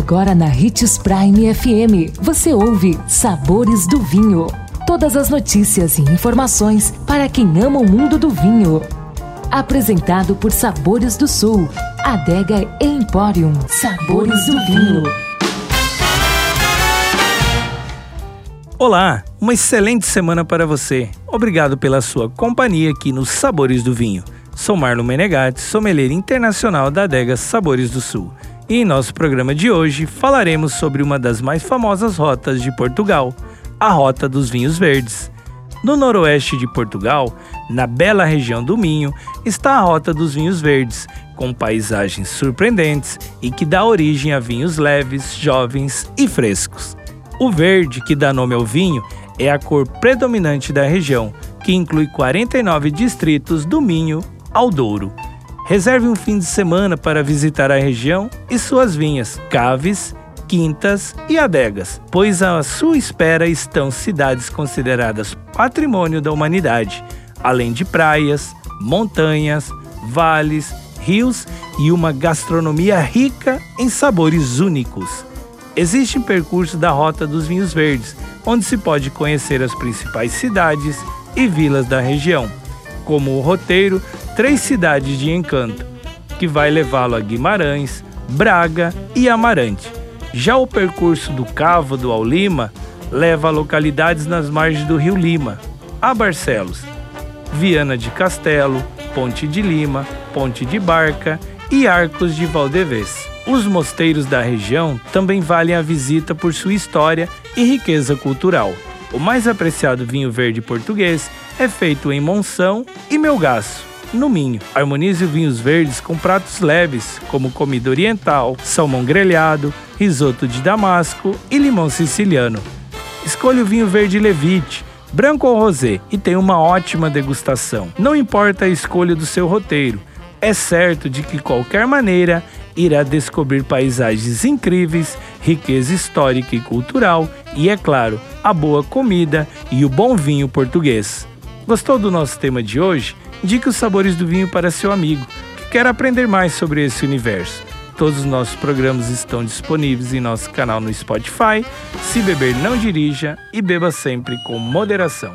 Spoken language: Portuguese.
Agora na Ritz Prime FM, você ouve Sabores do Vinho. Todas as notícias e informações para quem ama o mundo do vinho. Apresentado por Sabores do Sul, Adega Emporium. Sabores do Vinho. Olá, uma excelente semana para você. Obrigado pela sua companhia aqui nos Sabores do Vinho. Sou Marlon Menegatti, sommelier internacional da adega Sabores do Sul. E em nosso programa de hoje falaremos sobre uma das mais famosas rotas de Portugal, a Rota dos Vinhos Verdes. No noroeste de Portugal, na bela região do Minho, está a Rota dos Vinhos Verdes, com paisagens surpreendentes e que dá origem a vinhos leves, jovens e frescos. O verde, que dá nome ao vinho, é a cor predominante da região, que inclui 49 distritos do Minho ao Douro. Reserve um fim de semana para visitar a região e suas vinhas, caves, quintas e adegas, pois à sua espera estão cidades consideradas patrimônio da humanidade, além de praias, montanhas, vales, rios e uma gastronomia rica em sabores únicos. Existe um percurso da Rota dos Vinhos Verdes, onde se pode conhecer as principais cidades e vilas da região, como o roteiro três cidades de encanto, que vai levá-lo a Guimarães, Braga e Amarante. Já o percurso do Cávado ao Lima leva a localidades nas margens do rio Lima, a Barcelos, Viana de Castelo, Ponte de Lima, Ponte de Barca e Arcos de Valdevez. Os mosteiros da região também valem a visita por sua história e riqueza cultural. O mais apreciado vinho verde português é feito em Monção e Melgaço no Minho. Harmonize vinhos verdes com pratos leves, como comida oriental, salmão grelhado, risoto de damasco e limão siciliano. Escolha o vinho verde Levite, branco ou rosé, e tenha uma ótima degustação. Não importa a escolha do seu roteiro, é certo de que qualquer maneira irá descobrir paisagens incríveis, riqueza histórica e cultural e, é claro, a boa comida e o bom vinho português. Gostou do nosso tema de hoje? Indique os sabores do vinho para seu amigo que quer aprender mais sobre esse universo. Todos os nossos programas estão disponíveis em nosso canal no Spotify. Se beber, não dirija e beba sempre com moderação